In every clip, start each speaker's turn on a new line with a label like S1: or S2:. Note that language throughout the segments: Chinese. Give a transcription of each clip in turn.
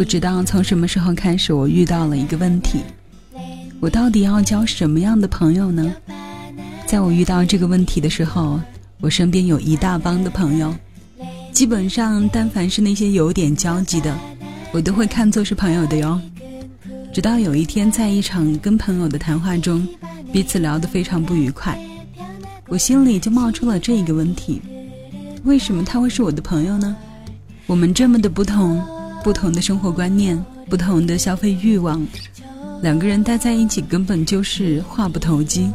S1: 不知道从什么时候开始，我遇到了一个问题：我到底要交什么样的朋友呢？在我遇到这个问题的时候，我身边有一大帮的朋友，基本上但凡是那些有点交集的，我都会看作是朋友的哟。直到有一天，在一场跟朋友的谈话中，彼此聊得非常不愉快，我心里就冒出了这一个问题：为什么他会是我的朋友呢？我们这么的不同。不同的生活观念，不同的消费欲望，两个人待在一起根本就是话不投机。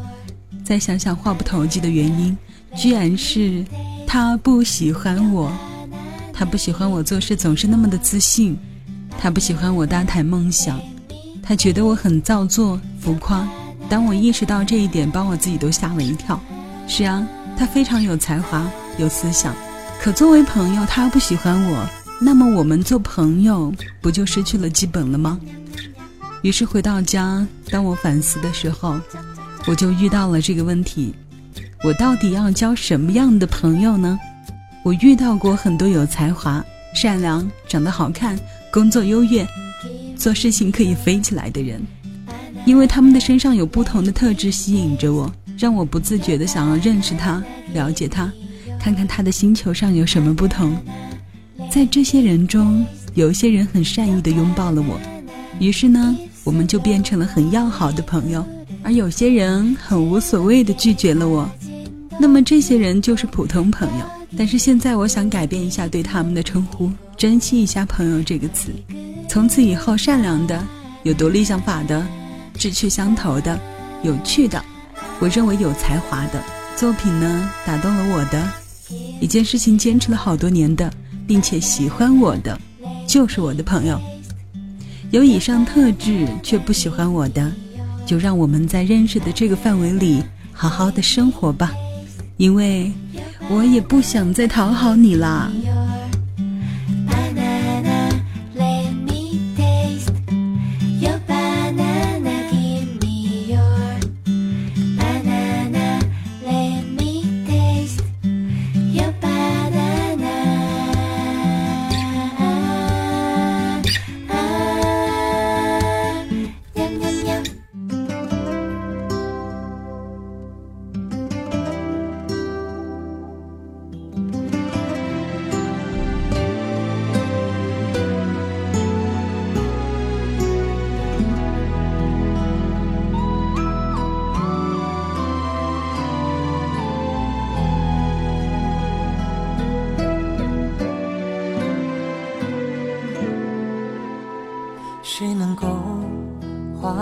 S1: 再想想话不投机的原因，居然是他不喜欢我，他不喜欢我做事总是那么的自信，他不喜欢我大谈梦想，他觉得我很造作浮夸。当我意识到这一点，把我自己都吓了一跳。是啊，他非常有才华，有思想，可作为朋友，他不喜欢我。那么我们做朋友不就失去了基本了吗？于是回到家，当我反思的时候，我就遇到了这个问题：我到底要交什么样的朋友呢？我遇到过很多有才华、善良、长得好看、工作优越、做事情可以飞起来的人，因为他们的身上有不同的特质吸引着我，让我不自觉的想要认识他、了解他，看看他的星球上有什么不同。在这些人中，有一些人很善意的拥抱了我，于是呢，我们就变成了很要好的朋友；而有些人很无所谓的拒绝了我，那么这些人就是普通朋友。但是现在，我想改变一下对他们的称呼，珍惜一下“朋友”这个词。从此以后，善良的、有独立想法的、志趣相投的、有趣的，我认为有才华的作品呢，打动了我的一件事情，坚持了好多年的。并且喜欢我的，就是我的朋友。有以上特质却不喜欢我的，就让我们在认识的这个范围里好好的生活吧，因为我也不想再讨好你啦。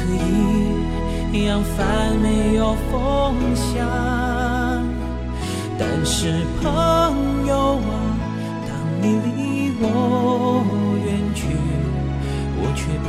S2: 可以扬帆没有风向，但是朋友啊，当你离我远去，我却不